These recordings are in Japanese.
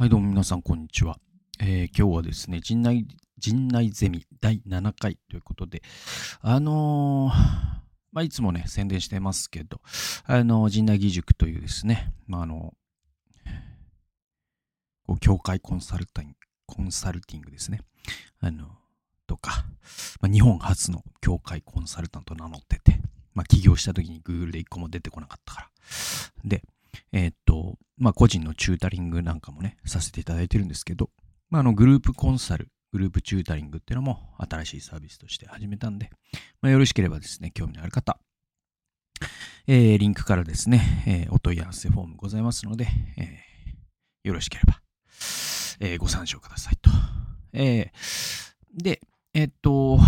はい、どうも皆さん、こんにちは。えー今日はですね、陣内、陣内ゼミ第7回ということで、あのーまあ、いつもね、宣伝してますけど、あの、陣内義塾というですね、まあ、あの、こう、協会コンサルタンコンサルティングですね。あの、とか、まあ、日本初の協会コンサルタント名乗ってて、まあ、起業した時に Google で1個も出てこなかったから。で、えーっと、まあ、個人のチュータリングなんかもね、させていただいてるんですけど、まあ、あの、グループコンサル、グループチュータリングっていうのも新しいサービスとして始めたんで、まあ、よろしければですね、興味のある方、えーリンクからですね、えーお問い合わせフォームございますので、えーよろしければ、えーご参照くださいと。えーで、えっと、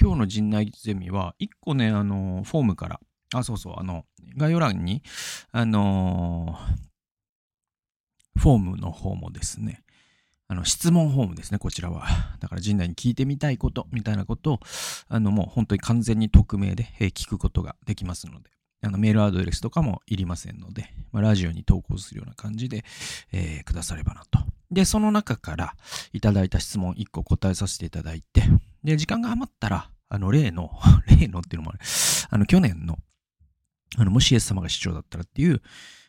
今日の陣内ゼミは、一個ね、あの、フォームから、あ、そうそう、あの、概要欄に、あのフォームの方もですね、あの、質問フォームですね、こちらは。だから、陣内に聞いてみたいこと、みたいなことを、あの、もう本当に完全に匿名で、え聞くことができますので、あの、メールアドレスとかもいりませんので、まあ、ラジオに投稿するような感じで、えーくださればなと。で、その中からいただいた質問1個答えさせていただいて、で、時間が余ったら、あの、例の、例のっていうのもある、あの、去年の、あの、もしイエス様が市長だったらっていう、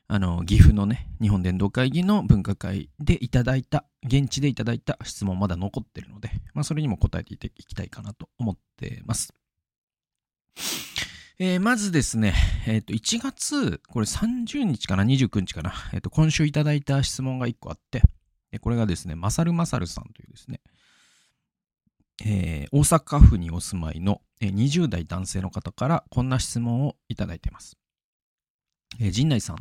あの、岐阜のね、日本伝道会議の分科会でいただいた、現地でいただいた質問まだ残ってるので、まあ、それにも答えていきたいかなと思ってます。えーまずですね、えっ、と、1月、これ30日かな、29日かな、えっ、と、今週いただいた質問が1個あって、これがですね、まさるまさるさんというですね、えー大阪府にお住まいの20代男性の方からこんな質問をいただいています。えー陣内さん、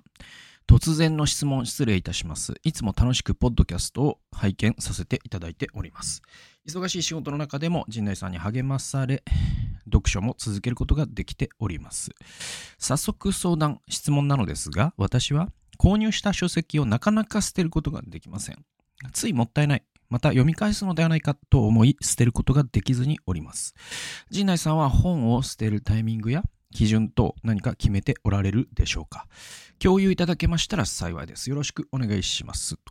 突然の質問失礼いたします。いつも楽しくポッドキャストを拝見させていただいております。忙しい仕事の中でも陣内さんに励まされ、読書も続けることができております。早速相談、質問なのですが、私は購入した書籍をなかなか捨てることができません。ついもったいない。また読み返すのではないかと思い捨てることができずにおります。陣内さんは本を捨てるタイミングや基準等何か決めておられるでしょうか共有いただけましたら幸いです。よろしくお願いします。と。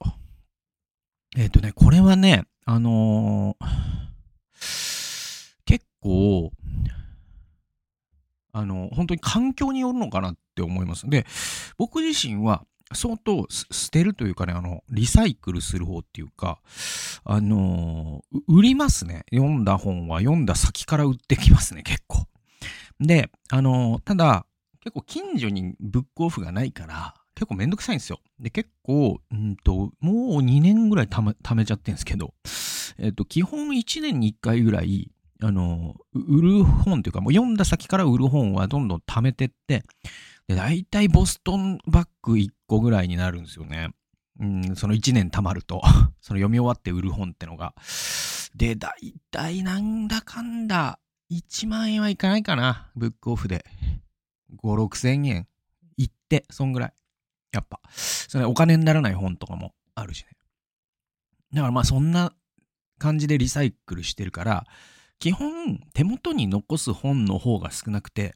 えっ、とね、これはね、あのー結構、あの、本当に環境によるのかなって思います。で、僕自身は相当捨てるというかね、あの、リサイクルする方っていうか、あのー売りますね。読んだ本は読んだ先から売ってきますね、結構。で、あのーただ、結構近所にブックオフがないから、結構めんどくさいんですよ。で、結構、うんと、もう2年ぐらいため、貯めちゃってるんですけど、えっと、基本1年に1回ぐらい、あの売る本っていうか、もう読んだ先から売る本はどんどん貯めてって、で、大体ボストンバッグ1個ぐらいになるんですよね。うん、その1年貯まると、その読み終わって売る本ってのが。で、大体なんだかんだ、1万円はいかないかな、ブックオフで。5、6千円。いって、そんぐらい。やっぱ。それお金にならない本とかもあるしね。だからまあそんな感じでリサイクルしてるから、基本手元に残す本の方が少なくて、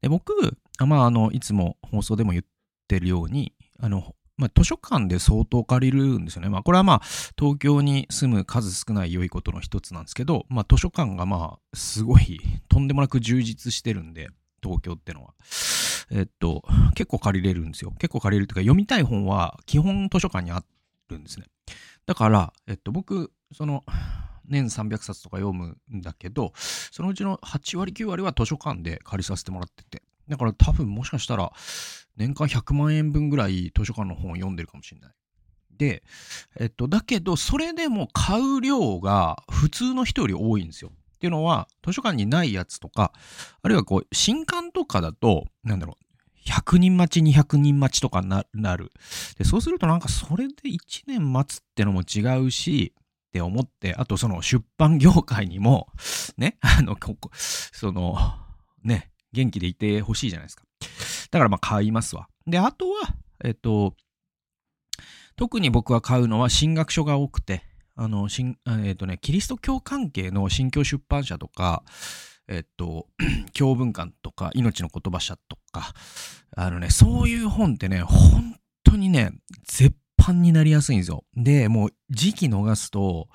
で僕、まああの、いつも放送でも言ってるように、あの、まあ図書館で相当借りるんですよね。まあこれはまあ東京に住む数少ない良いことの一つなんですけど、まあ図書館がまあすごいとんでもなく充実してるんで、東京ってのは。えっと、結構借りれるんですよ。結構借りれるというか、読みたい本は基本図書館にあるんですね。だから、えっと、僕、その、年300冊とか読むんだけど、そのうちの8割9割は図書館で借りさせてもらってて。だから多分もしかしたら、年間100万円分ぐらい図書館の本を読んでるかもしれない。で、えっと、だけど、それでも買う量が普通の人より多いんですよ。っていうのは、図書館にないやつとか、あるいはこう、新刊とかだと、なんだろう、100人待ち、200人待ちとかななる。で、そうするとなんかそれで1年待つってのも違うし、って思って、あとその出版業界にも、ね、あの、ここ、その、ね、元気でいてほしいじゃないですか。だからまあ買いますわ。で、あとは、えっと、特に僕は買うのは進学書が多くて、あの、えっとね、キリスト教関係の新教出版社とか、えっと、教文館とか、命の言葉社とか、あのね、そういう本ってね、本当にね、絶パンになりやすいんですよ。で、もう時期逃すと、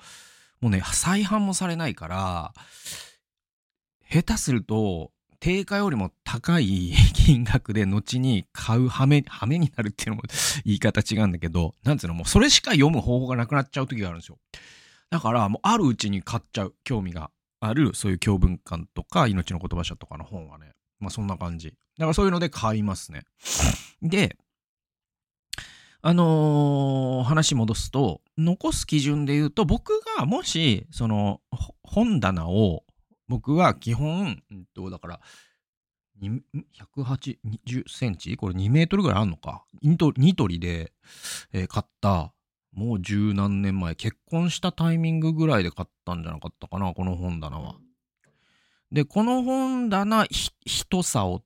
もうね、再販もされないから、下手すると、定価よりも高い金額で後に買う羽目、羽目になるっていうのも言い方違うんだけど、なんつうの、もうそれしか読む方法がなくなっちゃう時があるんですよ。だから、もうあるうちに買っちゃう、興味がある、そういう教文館とか、命の言葉書とかの本はね、まあそんな感じ。だからそういうので買いますね。で、あのー、話戻すと、残す基準で言うと、僕がもし、その、本棚を、僕は基本、うんと、だから、180センチ？これ2メートルぐらいあんのか？ニトリで、えー、買った、もう十何年前、結婚したタイミングぐらいで買ったんじゃなかったかな、この本棚は。で、この本棚、ひ、一竿っ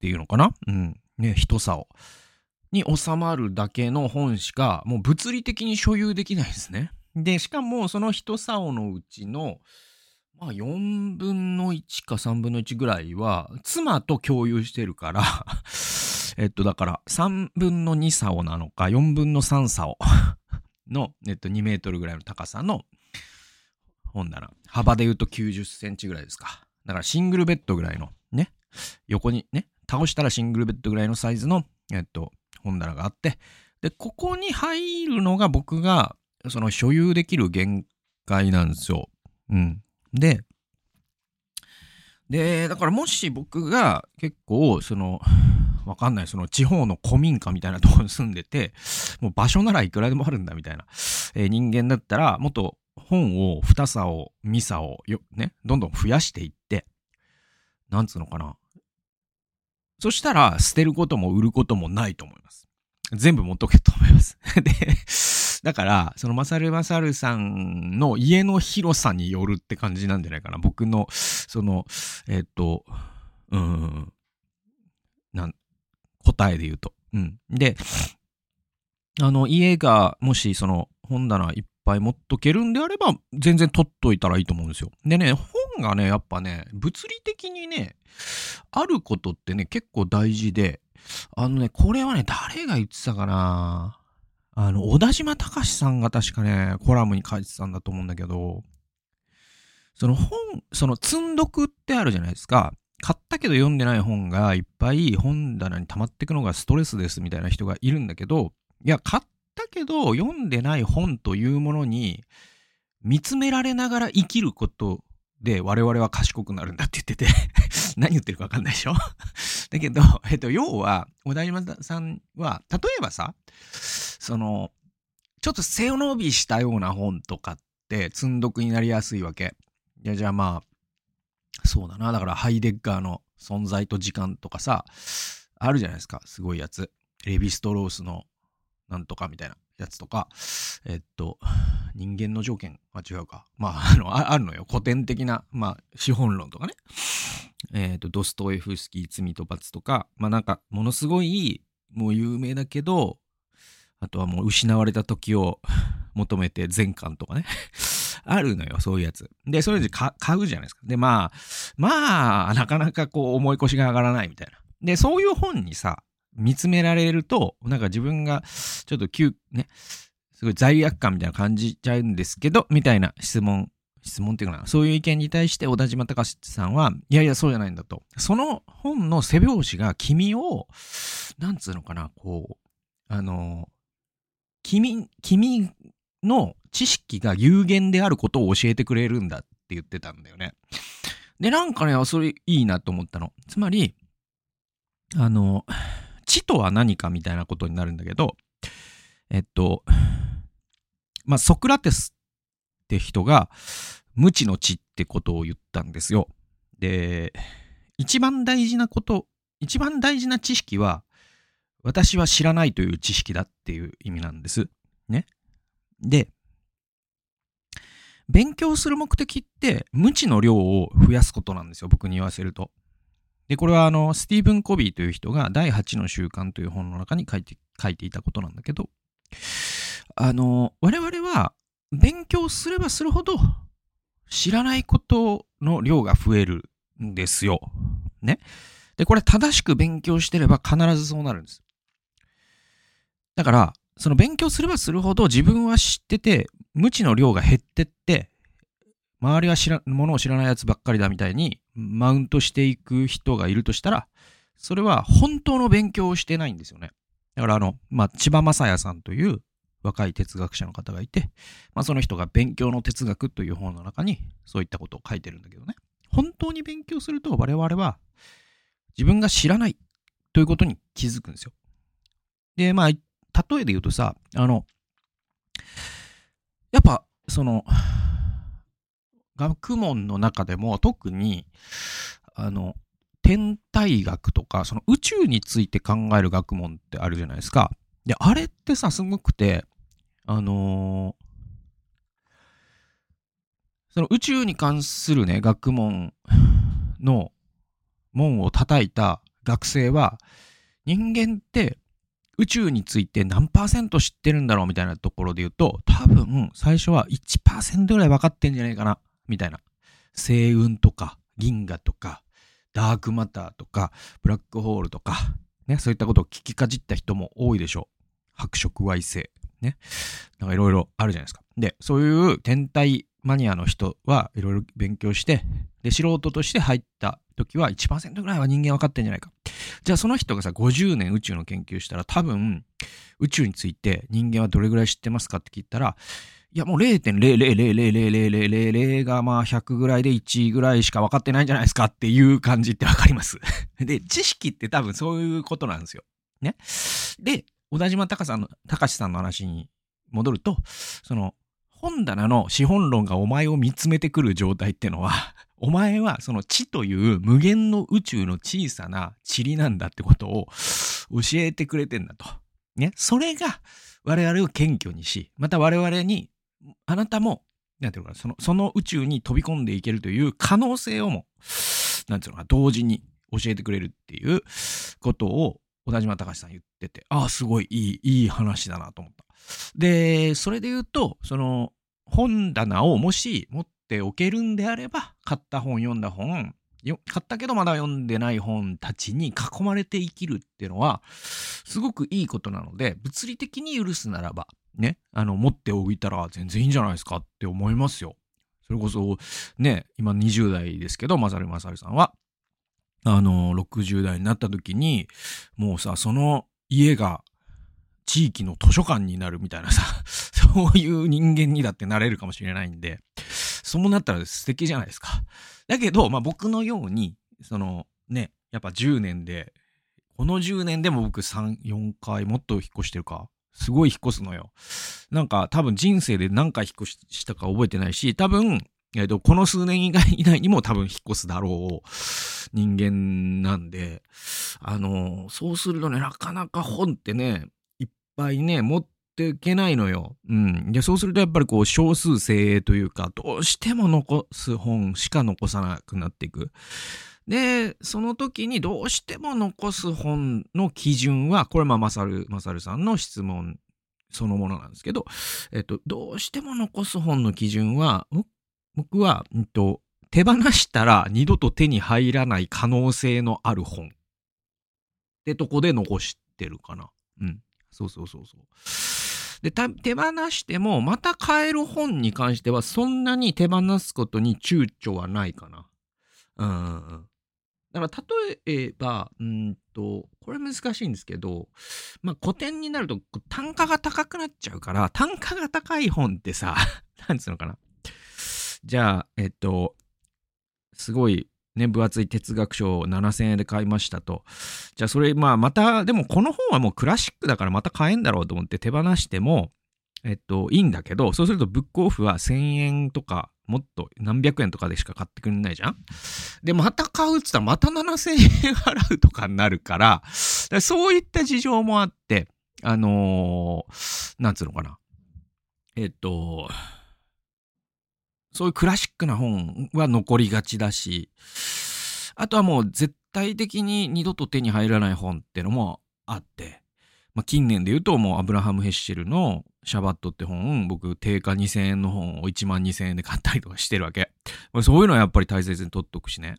ていうのかな？うん。ね、一竿。に収まるだけの本しか、もう物理的に所有できないですね。で、しかもその一竿のうちの、まあ4分の1か3分の1ぐらいは、妻と共有してるから えっと、だから3分の2竿なのか、4分の3竿 の、えっと、2メートルぐらいの高さの本棚。幅で言うと90センチぐらいですか。だからシングルベッドぐらいのね、横にね、倒したらシングルベッドぐらいのサイズの、えっと、本棚があって、で、ここに入るのが僕が、その所有できる限界なんですよ。うん。で、で、だからもし僕が結構、その、わかんない、その地方の古民家みたいなところに住んでて、もう場所ならいくらでもあるんだみたいな、えー、人間だったら、もっと本を、二さを、三さをよ、ね、どんどん増やしていって、なんつうのかな。そしたら、捨てることも売ることもないと思います。全部持っとけと思います。で、だから、そのマサルマサルさんの家の広さによるって感じなんじゃないかな。僕の、その、えっ、と、うん、なん、答えで言うと。うん。で、あの、家が、もし、その、本棚いっぱい持っとけるんであれば、全然取っといたらいいと思うんですよ。でね、本がね、やっぱね、物理的にね、あることってね、結構大事で、あのね、これはね、誰が言ってたかなあの、小田島隆さんが確かね、コラムに書いてたんだと思うんだけど、その本、その積んどくってあるじゃないですか。買ったけど読んでない本がいっぱい本棚に溜まってくのがストレスですみたいな人がいるんだけど、いや、買ったけど読んでない本というものに見つめられながら生きることで我々は賢くなるんだって言ってて 何言ってるかわかんないでしょ？だけど、えっと、要は、小田島さんは、例えばさ、その、ちょっと背伸びしたような本とかって積んどくになりやすいわけ。いや、じゃあまあ、そうだな。だからハイデッガーの存在と時間とかさ、あるじゃないですか。すごいやつ。レヴィストロースのなんとかみたいなやつとか、えっと、人間の条件は違うか。まあ、あの、あるのよ。古典的な、まあ、資本論とかね。えっと、ドストエフスキー、罪と罰とか、まあなんか、ものすごい、もう有名だけど、あとはもう失われた時を 求めて全巻とかね。あるのよ、そういうやつ。で、それで買うじゃないですか。で、まあ、まあ、なかなかこう、思い越しが上がらないみたいな。で、そういう本にさ、見つめられると、なんか自分がちょっと急、ね、すごい罪悪感みたいな感じちゃうんですけど、みたいな質問、質問っていうかな、そういう意見に対して小田島隆さんは、いやいや、そうじゃないんだと。その本の背表紙が君を、なんつうのかな、こう、あの、君、君の知識が有限であることを教えてくれるんだって言ってたんだよね。で、なんかね、それいいなと思ったの。つまり、あの、知とは何かみたいなことになるんだけど、えっと、まあ、ソクラテスって人が無知の知ってことを言ったんですよ。で、一番大事なこと、一番大事な知識は、私は知らないという知識だっていう意味なんです。ね。で、勉強する目的って無知の量を増やすことなんですよ。僕に言わせると。で、これはあの、スティーブン・コビーという人が第8の習慣という本の中に書いて、書いていたことなんだけど、あの、我々は勉強すればするほど知らないことの量が増えるんですよ。ね。で、これ正しく勉強してれば必ずそうなるんです。だから、その勉強すればするほど自分は知ってて、無知の量が減ってって、周りは知ら、ものを知らないやつばっかりだみたいに、マウントしていく人がいるとしたら、それは本当の勉強をしてないんですよね。だからあの、まあ、千葉雅也さんという若い哲学者の方がいて、まあ、その人が勉強の哲学という本の中にそういったことを書いてるんだけどね。本当に勉強すると我々は自分が知らないということに気づくんですよ。で、まあ、例えで言うとさ、あの、やっぱ、その、学問の中でも特に、あの、天体学とか、その宇宙について考える学問ってあるじゃないですか。で、あれってさ、すごくて、あのー、その宇宙に関するね、学問の門を叩いた学生は、人間って宇宙について何パーセント知ってるんだろうみたいなところで言うと、多分最初は1%ぐらい分かってんじゃないかな、みたいな。星雲とか銀河とかダークマターとかブラックホールとか、ね、そういったことを聞きかじった人も多いでしょう。白色矮星。ね。なんかいろいろあるじゃないですか。で、そういう天体マニアの人はいろいろ勉強して、で、素人として入った時は1%ぐらいは人間分かってんじゃないか。じゃあその人がさ、50年宇宙の研究したら多分、宇宙について人間はどれぐらい知ってますかって聞いたら、いやもう0.0000000がまあ100ぐらいで1ぐらいしか分かってないんじゃないですかっていう感じって分かります で、知識って多分そういうことなんですよ。ね。で、小田島隆さんの、隆さんの話に戻ると、その、本棚の資本論がお前を見つめてくる状態ってのは、お前はその地という無限の宇宙の小さな塵なんだってことを教えてくれてんだと。ね。それが我々を謙虚にし、また我々に、あなたも、なんていうのかな、その、その宇宙に飛び込んでいけるという可能性をも、なんていうのかな、同時に教えてくれるっていうことを小田島隆さん言ってて、ああ、すごいいい、いい話だなと思った。で、それで言うと、その、本棚をもし持っておけるんであれば、買った本、読んだ本、買ったけどまだ読んでない本たちに囲まれて生きるっていうのは、すごくいいことなので、物理的に許すならば、ね、あの、持っておいたら全然いいんじゃないですかって思いますよ。それこそ、ね、今20代ですけど、まさるまさるさんは、あの、60代になった時に、もうさ、その家が地域の図書館になるみたいなさ、そういう人間にだってなれるかもしれないんで、そうなったら素敵じゃないですか。だけど、まあ僕のように、そのね、やっぱ10年で、この10年でも僕3、4回もっと引っ越してるか。すごい引っ越すのよ。なんか多分人生で何回引っ越したか覚えてないし、多分えっ、と、この数年以外以内にも多分引っ越すだろう人間なんで、あの、そうするとね、なかなか本ってね、ぱいね、持っていけないのよ。うん。で、そうするとやっぱりこう、少数精鋭というか、どうしても残す本しか残さなくなっていく。で、その時にどうしても残す本の基準は、これまあ、まさる、まさるさんの質問そのものなんですけど、えっと、どうしても残す本の基準は、僕は、うんと、手放したら二度と手に入らない可能性のある本ってとこで残してるかな。うん。そうそうそうそう。で、手放しても、また買える本に関しては、そんなに手放すことに躊躇はないかな。うん。だから、例えば、うんと、これ難しいんですけど、まあ、古典になると単価が高くなっちゃうから、単価が高い本ってさ、なんつうのかな。じゃあ、えっと、すごいね、分厚い哲学書を7000円で買いましたと。じゃあそれ、まあまた、でもこの本はもうクラシックだからまた買えんだろうと思って手放しても、えっと、いいんだけど、そうするとブックオフは1000円とか、もっと何百円とかでしか買ってくれないじゃん？で、また買うっつったらまた7000円払うとかになるから、からそういった事情もあって、あのー、なんつうのかな。えっと、そういうクラシックな本は残りがちだし、あとはもう絶対的に二度と手に入らない本ってのもあって、まあ、近年で言うともうアブラハム・ヘッシェルのシャバットって本、僕定価2000円の本を1万2000円で買ったりとかしてるわけ。そういうのはやっぱり大切に取っとくしね。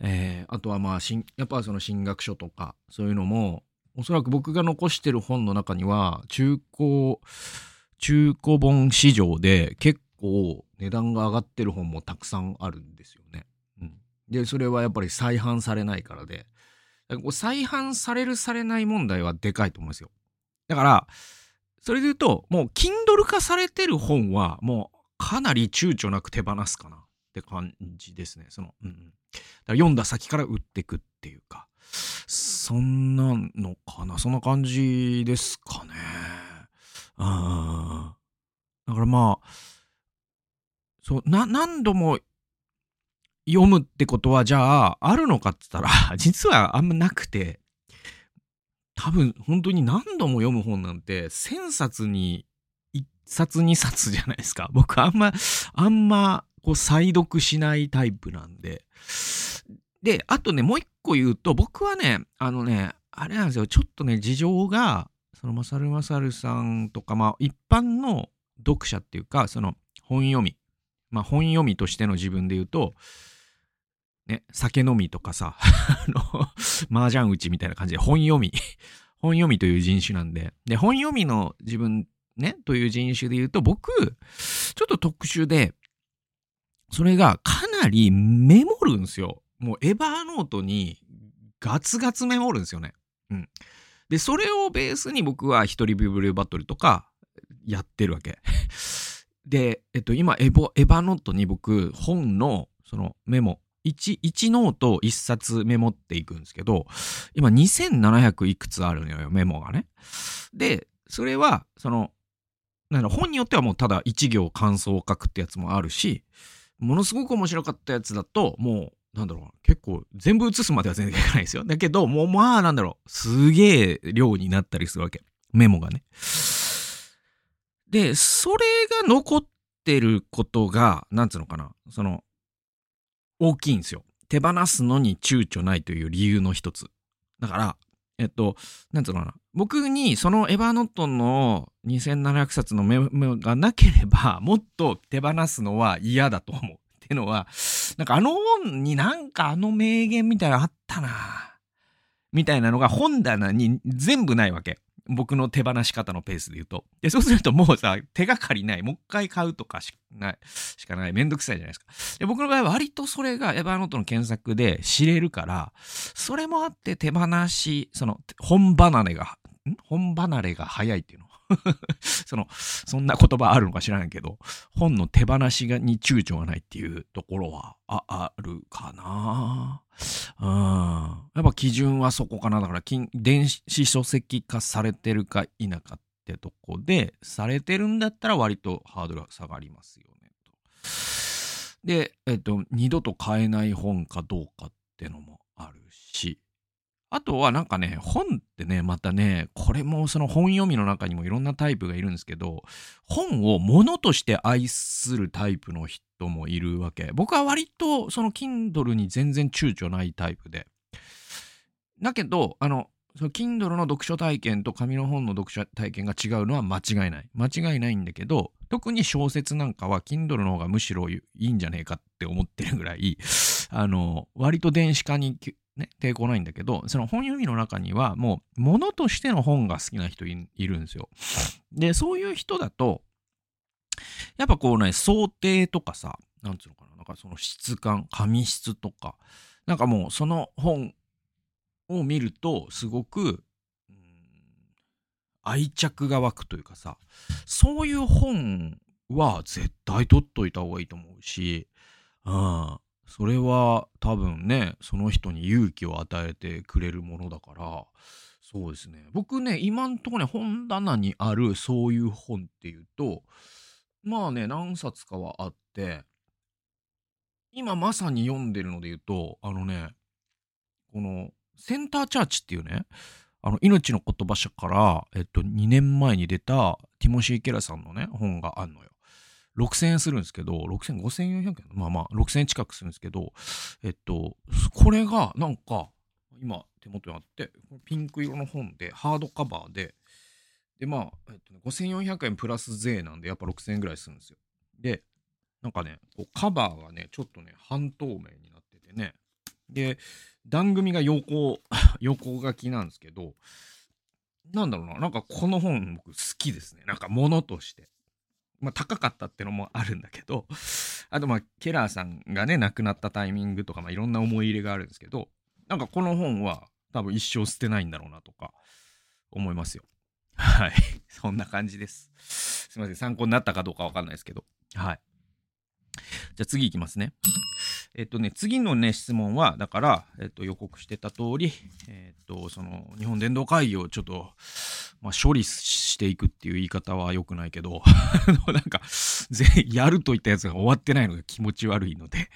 えー、あとはまあ、やっぱその進学書とか、そういうのも、おそらく僕が残してる本の中には、中古、中古本市場で結構値段が上がってる本もたくさんあるんですよね。うん。で、それはやっぱり再販されないからで、再販されるされない問題はでかいと思うんですよ。だから、それで言うと、もう Kindle 化されてる本は、もうかなり躊躇なく手放すかなって感じですね。その、うん、だ読んだ先から売ってくっていうか、そんなのかな。そんな感じですかね。あだからまあ、そう、な、何度も読むってことは、じゃあ、あるのかって言ったら、実はあんまなくて、多分、本当に何度も読む本なんて、1000冊に1冊2冊じゃないですか。僕、あんま、あんま、こう、再読しないタイプなんで。で、あとね、もう一個言うと、僕はね、あのね、あれなんですよ、ちょっとね、事情が、その、まさるまさるさんとか、まあ、一般の読者っていうか、その、本読み。まあ、本読みとしての自分で言うと、ね、酒飲みとかさ、あの、麻雀打ちみたいな感じで本読み、本読みという人種なんで、で、本読みの自分ね、という人種で言うと、僕、ちょっと特殊で、それがかなりメモるんですよ。もう Evernote にガツガツメモるんですよね。うん。で、それをベースに僕は一人ビブリオバトルとかやってるわけ。で、えっと、今エヴァ、 Evernote に僕、本のそのメモ、1、1ノート1冊メモっていくんですけど、今2700いくつあるのよ、メモがね。で、それは、その、なん本によってはもうただ1行感想を書くってやつもあるし、ものすごく面白かったやつだと、もう、なんだろう、結構全部写すまでは全然いかないですよ。だけど、もうまあ、なんだろう、すげえ量になったりするわけ。メモがね。で、それが残ってることが、なんつうのかな、その、大きいんですよ。手放すのに躊躇ないという理由の一つ。だから、えっと、なんつうのかな。僕にそのエヴァノットの2700冊のメモがなければ、もっと手放すのは嫌だと思う。っていうのは、なんかあの本になんかあの名言みたいなのあったなみたいなのが本棚に全部ないわけ。僕の手放し方のペースで言うと。で、そうするともうさ、手がかりない。もう一回買うとかしない、しかない。めんどくさいじゃないですか。で、僕の場合は割とそれがエヴァノートの検索で知れるから、それもあって手放し、その、本離れが、ん？本離れが早いっていうの？その、そんな言葉あるのか知らないけど、本の手放しがに躊躇がないっていうところはああるかな。うん。やっぱ基準はそこかな。だから、電子書籍化されてるか否かってとこで、されてるんだったら割とハードルが下がりますよね。と。で、えっと、二度と買えない本かどうかってのもあるし、あとはなんかね、本ってね、またね、これもその本読みの中にもいろんなタイプがいるんですけど、本を物として愛するタイプの人もいるわけ。僕は割とその Kindle に全然躊躇ないタイプで。だけど、あの、その Kindle の読書体験と紙の本の読書体験が違うのは間違いない。間違いないんだけど、特に小説なんかは Kindle の方がむしろいいんじゃねえかって思ってるぐらい、あの、割と電子化にね、抵抗ないんだけど、その本読みの中にはもう物としての本が好きな人いるんですよ。で、そういう人だと、やっぱこうね、想定とかさ、なんつうのかな、なんかその質感、紙質とか、なんかもうその本を見ると、すごく、うん、愛着が湧くというかさ、そういう本は絶対取っといた方がいいと思うし、うん、それは多分ね、その人に勇気を与えてくれるものだから、そうですね。僕ね、今んとこね、本棚にあるそういう本っていうと、まあね、何冊かはあって、今まさに読んでるので言うと、あのね、この、センターチャーチっていうね、あの、命の言葉社から、えっと、2年前に出たティモシー・ケラさんのね、本があんのよ。6000円するんですけど、6000、5400円まあまあ、6000円近くするんですけど、えっと、これがなんか、今手元にあって、ピンク色の本で、ハードカバーで、で、まあ、えっとね、5400円プラス税なんで、やっぱ6000円ぐらいするんですよ。で、なんかね、こうカバーがね、ちょっとね、半透明になっててね、で、番組が横、横書きなんですけど、なんだろうな、なんかこの本僕好きですね。なんか物として。まあ高かったってのもあるんだけど、あとまあケラーさんがね、亡くなったタイミングとか、まあいろんな思い入れがあるんですけど、なんかこの本は多分一生捨てないんだろうなとか思いますよ。はい。そんな感じです。すいません。参考になったかどうかわかんないですけど。はい。じゃあ次いきますね。えっとね、次のね、質問は、だから、えっと、予告してた通り、えっと、その、日本伝道会議をちょっと、まあ、処理していくっていう言い方は良くないけど、なんか、やるといったやつが終わってないのが気持ち悪いので、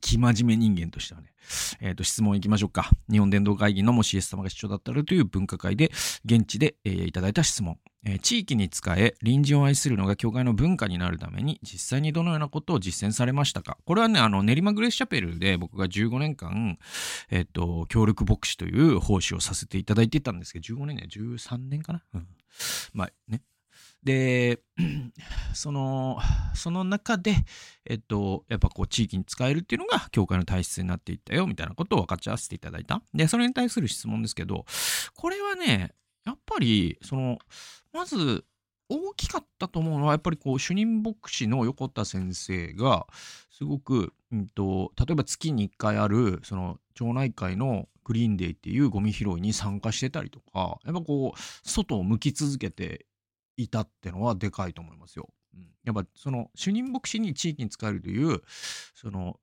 生真面目人間としてはね、えっ、ー、と、質問いきましょうか。日本伝道会議のもしイエス様が市長だったらという分科会で、現地で、えー、いただいた質問。え、地域に仕え、隣人を愛するのが教会の文化になるために、実際にどのようなことを実践されましたか？これはね、あの、練馬グレースチャペルで僕が15年間、えっ、と、協力牧師という奉仕をさせていただいてたんですけど、15年ね、13年かな？うん。まあね、で、その、その中で、えっと、やっぱこう地域に使えるっていうのが教会の体質になっていったよみたいなことを分かち合わせていただいた。で、それに対する質問ですけど、これはね、やっぱり、その、まず、大きかったと思うのは、やっぱりこう、主任牧師の横田先生が、すごく、うんと、例えば月に1回ある、その、町内会のグリーンデーっていうゴミ拾いに参加してたりとか、やっぱこう、外を向き続けていたってのはでかいと思いますよ。うん、やっぱその主任牧師に地域に使えるというその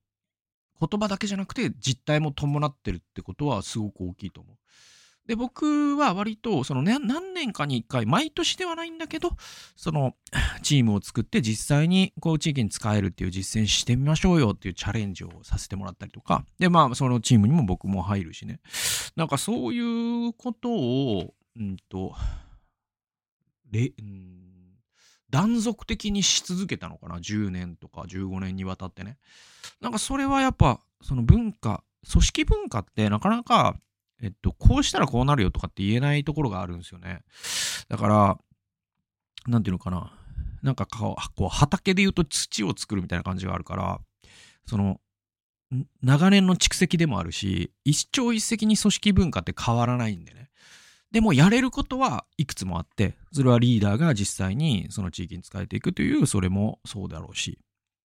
言葉だけじゃなくて実態も伴ってるってことはすごく大きいと思う。で僕は割とその、ね、何年かに1回毎年ではないんだけどそのチームを作って実際にこう地域に使えるっていう実践してみましょうよっていうチャレンジをさせてもらったりとかでまあそのチームにも僕も入るしねなんかそういうことをうんとれ、うん、断続的にし続けたのかな？10年とか15年にわたってね。なんかそれはやっぱその文化組織文化ってなかなかえっとこうしたらこうなるよとかって言えないところがあるんですよね。だからなんていうのかな？なんかこう畑で言うと土を作るみたいな感じがあるからその長年の蓄積でもあるし一朝一夕に組織文化って変わらないんでね。でもやれることはいくつもあって、それはリーダーが実際にその地域に使えていくという、それもそうだろうし。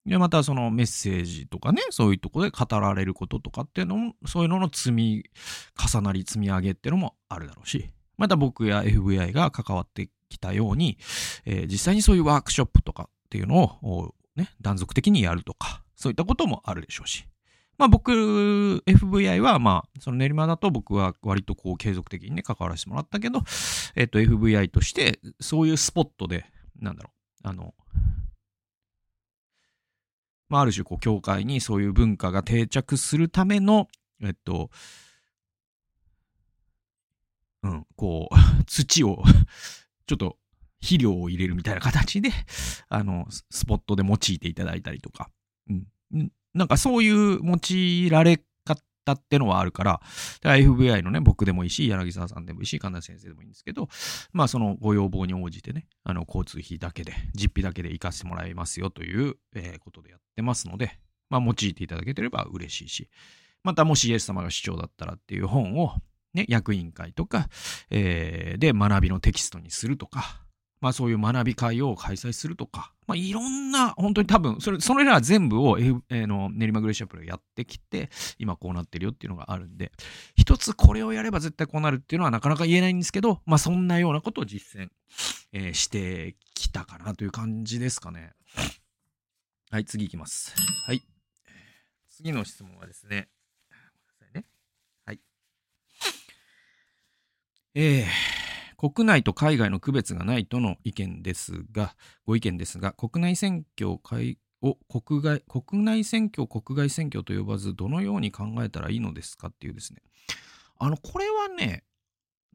で、またそのメッセージとかね、そういうとこで語られることとかっていうのも、そういうのの積み重なり積み上げっていうのもあるだろうし。また僕や FBI が関わってきたように、えー、実際にそういうワークショップとかっていうのを、ね、断続的にやるとか、そういったこともあるでしょうし。まあ僕、FVI はまあ、その練馬だと僕は割とこう継続的にね、関わらせてもらったけど、えっと FVI として、そういうスポットで、なんだろう、あの、まあある種こう、教会にそういう文化が定着するための、えっと、うん、こう、土をちょっと肥料を入れるみたいな形で、あの、スポットで用いていただいたりとか、うん、なんかそういう用いられ方ってのはあるから、FBI のね、僕でもいいし、柳沢さんでもいいし、神田先生でもいいんですけど、まあそのご要望に応じてね、あの交通費だけで、実費だけで行かせてもらいますよという、えー、ことでやってますので、まあ用いていただけてれば嬉しいし、またもしイエス様が市長だったらっていう本を、ね、役員会とか、えー、で学びのテキストにするとか、まあそういう学び会を開催するとか、まあいろんな、本当に多分、それ、それら全部を、F えー、の練馬グレーシャップルがやってきて、今こうなってるよっていうのがあるんで、一つこれをやれば絶対こうなるっていうのはなかなか言えないんですけど、まあそんなようなことを実践、えー、してきたかなという感じですかね。はい、次いきます。はい。次の質問はですね、ごめんなさいね。はい。えー、国内と海外の区別がないとの意見ですが、ご意見ですが、国内選挙を国外国内選挙国外選挙と呼ばず、どのように考えたらいいのですかっていうですね。あの、これはね、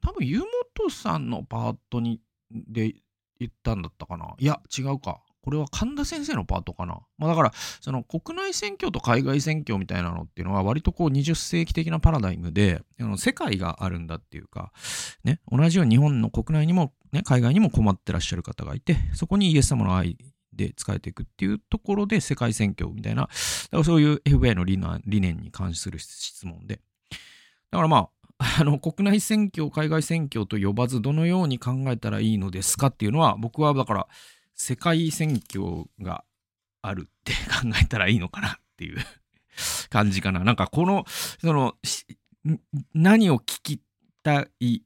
多分、湯本さんのパートにで言ったんだったかな。いや、違うか。これは神田先生のパートかな？まあ、だから、その国内選挙と海外選挙みたいなのっていうのは割とこう20世紀的なパラダイムで、世界があるんだっていうか、ね、同じように日本の国内にも、ね、海外にも困ってらっしゃる方がいて、そこにイエス様の愛で使えていくっていうところで世界選挙みたいな、だからそういう FBI の理念に関する質問で。だからまあ、あの、国内選挙、海外選挙と呼ばず、どのように考えたらいいのですかっていうのは、僕はだから、世界選挙があるって考えたらいいのかなっていう感じかな。なんかこの、その、何を聞きたい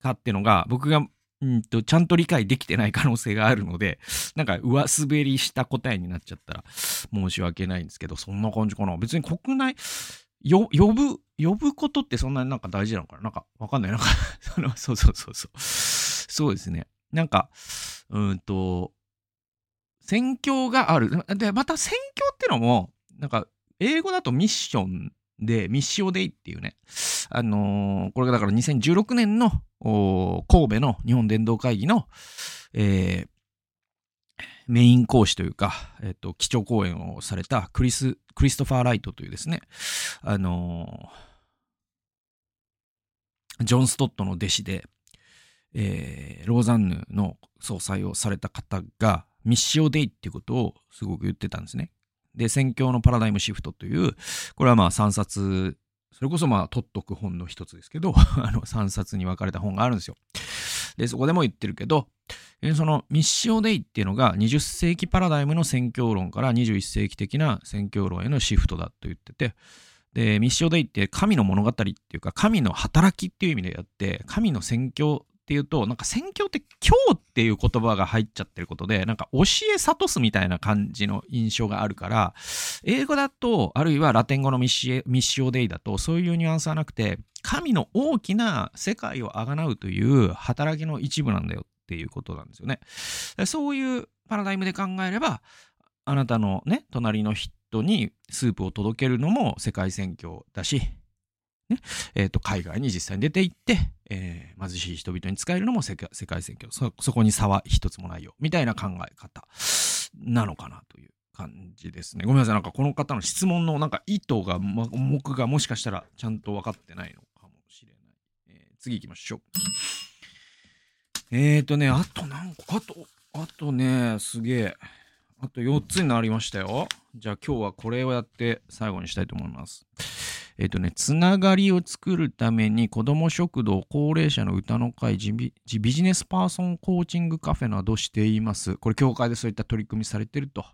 かってのが、僕がうんと、ちゃんと理解できてない可能性があるので、なんか上滑りした答えになっちゃったら申し訳ないんですけど、そんな感じかな。別に国内、呼ぶ、呼ぶことってそんなになんか大事なのかななんかわかんない。なんかその、そうそうそうそう。そうですね。なんか、うんと、選挙がある。で、また選挙ってのも、なんか、英語だとミッションで、ミッシオデイっていうね、あのー、これがだから2016年の神戸の日本伝道会議の、えー、メイン講師というか、えっ、と、基調講演をされたクリス、クリストファー・ライトというですね、あのジョン・ストットの弟子で、えー、ローザンヌの総裁をされた方が、ミッシオデイっていうことをすごく言ってたんですね。で、宣教のパラダイムシフトという、これはまあ3冊、それこそまあ取っとく本の一つですけど、あの3冊に分かれた本があるんですよ。で、そこでも言ってるけど、そのミッシオデイっていうのが20世紀パラダイムの宣教論から21世紀的な宣教論へのシフトだと言ってて、で、ミッシオデイって神の物語っていうか、神の働きっていう意味でやって、神の宣教っていうと、なんか宣教って今日っていう言葉が入っちゃってることで、なんか教え諭すみたいな感じの印象があるから、英語だと、あるいはラテン語のミッシミシオデイだと、そういうニュアンスはなくて、神の大きな世界をあがなうという働きの一部なんだよっていうことなんですよね。そういうパラダイムで考えれば、あなたのね、隣の人にスープを届けるのも世界宣教だし、ね、え、ー、と、海外に実際に出て行って、えー、貧しい人々に使えるのも世界世界選挙そ。そこに差は一つもないよ。みたいな考え方なのかなという感じですね。ごめんなさい。なんかこの方の質問のなんか意図が、目がもしかしたらちゃんと分かってないのかもしれない。えー、次行きましょう。えっ、ー、とね、あと何個、あと、あとね、すげえ。あと4つになりましたよ。じゃあ今日はこれをやって最後にしたいと思います。えっ、とね、つながりを作るために子ども食堂、高齢者の歌の会ビ、ビジネスパーソンコーチングカフェなどしています。これ、協会でそういった取り組みされてると。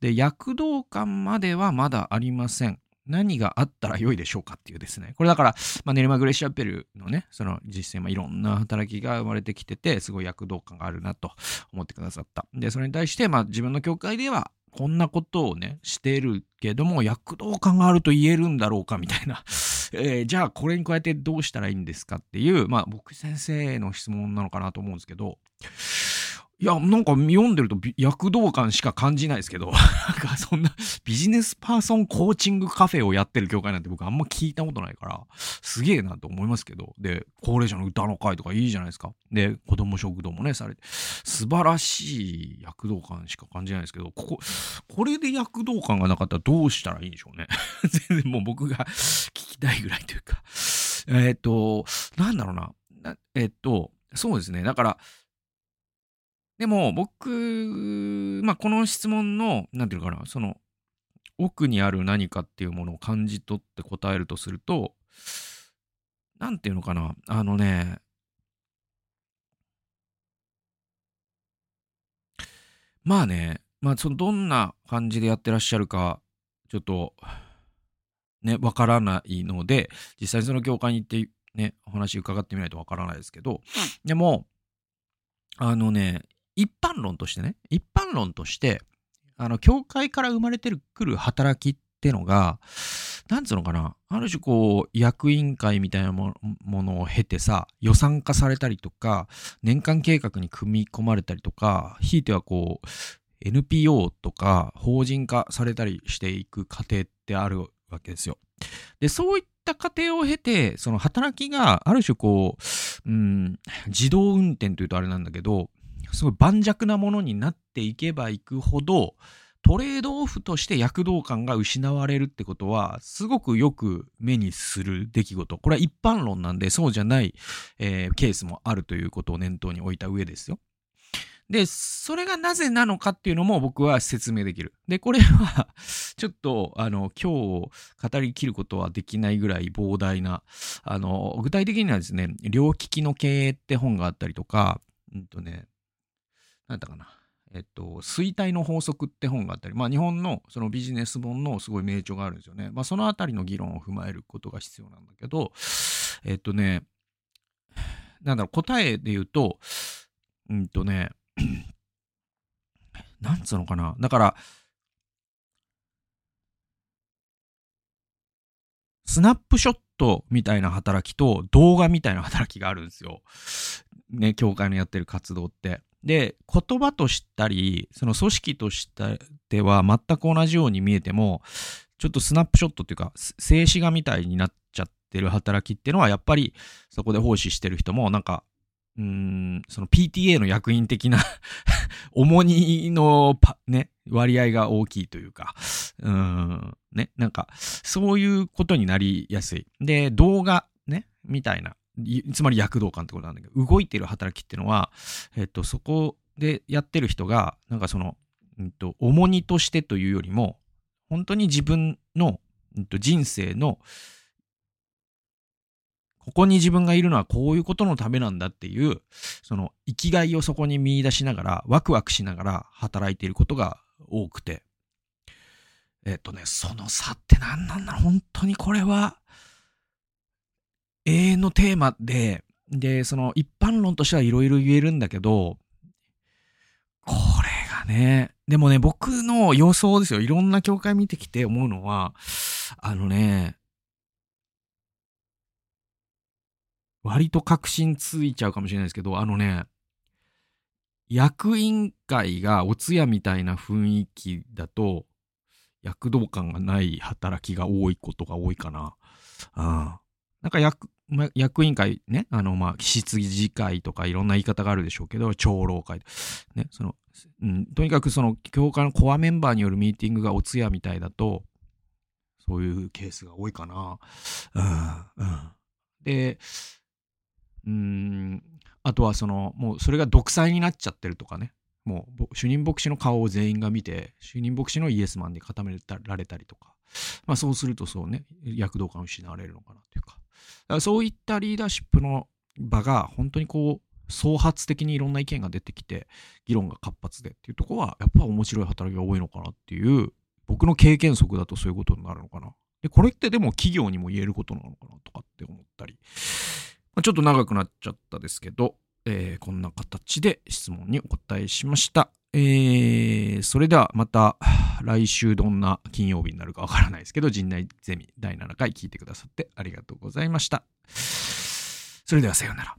で、躍動感まではまだありません。何があったら良いでしょうかっていうですね。これだから、まあ、ネルマ・グレシアペルのね、その実践、まあ、いろんな働きが生まれてきてて、すごい躍動感があるなと思ってくださった。で、それに対して、まあ、自分の教会では、こんなことをね、してるけども、躍動感があると言えるんだろうかみたいな。えー、じゃあ、これに加えてどうしたらいいんですかっていう、まあ、僕先生の質問なのかなと思うんですけど、いや、なんか読んでると躍動感しか感じないですけど、なんかそんなビジネスパーソンコーチングカフェをやってる業界なんて僕あんま聞いたことないから、すげえなと思いますけど、で、高齢者の歌の会とかいいじゃないですか。で、子供食堂もね、されて、素晴らしい躍動感しか感じないですけど、ここ、これで躍動感がなかったらどうしたらいいんでしょうね。全然もう僕が聞きたいぐらいというか、えっ、と、なんだろうな。えっ、と、そうですね。だから、でも僕、まあ、この質問の、なんていうのかな、その、奥にある何かっていうものを感じ取って答えるとすると、なんていうのかな、あのね、まあね、まあ、その、どんな感じでやってらっしゃるか、ちょっと、ね、わからないので、実際にその教会に行って、ね、お話伺ってみないとわからないですけど、でも、あのね、一般論としてね、一般論として、あの、教会から生まれてくる働きってのが、なんつうのかな、ある種こう、役員会みたいなものを経てさ、予算化されたりとか、年間計画に組み込まれたりとか、ひいてはこう、NPO とか法人化されたりしていく過程ってあるわけですよ。で、そういった過程を経て、その働きがある種こう、うん、自動運転というとあれなんだけど、すごい盤石なものになっていけばいくほど、トレードオフとして躍動感が失われるってことは、すごくよく目にする出来事。これは一般論なんで、そうじゃない、えー、ケースもあるということを念頭に置いた上ですよ。で、それがなぜなのかっていうのも僕は説明できる。で、これは ちょっと、あの、今日語りきることはできないぐらい膨大な、あの、具体的にはですね、両利きの経営って本があったりとか、うんとね、なんだかな。えっと、衰退の法則って本があったり、まあ日本のそのビジネス本のすごい名著があるんですよね。まあそのあたりの議論を踏まえることが必要なんだけど、えっとね、なんだろう、答えで言うと、うんとね、なんつうのかな。だから、スナップショットみたいな働きと動画みたいな働きがあるんですよ。ね、教会のやってる活動って。で、言葉としたり、その組織としては全く同じように見えても、ちょっとスナップショットっていうか、静止画みたいになっちゃってる働きっていうのは、やっぱりそこで奉仕してる人も、なんか、うん、その PTA の役員的な 重荷のね、割合が大きいというか、うん、ね、なんか、そういうことになりやすい。で、動画、ね、みたいな、つまり躍動感ってことなんだけど、動いてる働きっていうのは、えっと、そこでやってる人が、なんかその、うんと、重荷としてというよりも、本当に自分の、うんと、人生の、ここに自分がいるのはこういうことのためなんだっていう、その生きがいをそこに見出しながら、ワクワクしながら働いていることが多くて。えっとね、その差って何なんだろう？本当にこれは、永遠のテーマで、で、その一般論としてはいろいろ言えるんだけど、これがね、でもね、僕の予想ですよ。いろんな教会見てきて思うのは、あのね、割と確信ついちゃうかもしれないですけど、あのね、役員会がお通夜みたいな雰囲気だと、躍動感がない働きが多いことが多いかな。うん。なんか役、ま、役員会ね、あの、まあ、質疑次会とかいろんな言い方があるでしょうけど、長老会。ね、その、うん、とにかくその、教会のコアメンバーによるミーティングがお通夜みたいだと、そういうケースが多いかな。うん、うん。で、うん、あとはその、もうそれが独裁になっちゃってるとかね。もう主任牧師の顔を全員が見て、主任牧師のイエスマンに固められたりとか。まあそうするとそうね、躍動感を失われるのかなという。かそういったリーダーシップの場が本当にこう、創発的にいろんな意見が出てきて、議論が活発でっていうとこは、やっぱ面白い働きが多いのかなっていう、僕の経験則だとそういうことになるのかな。で、これってでも企業にも言えることなのかなとかって思ったり。まあ、ちょっと長くなっちゃったですけど、えー、こんな形で質問にお答えしました。えー、それではまた 来週どんな金曜日になるかわからないですけど、陣内ゼミ第7回聞いてくださってありがとうございました。それではさようなら。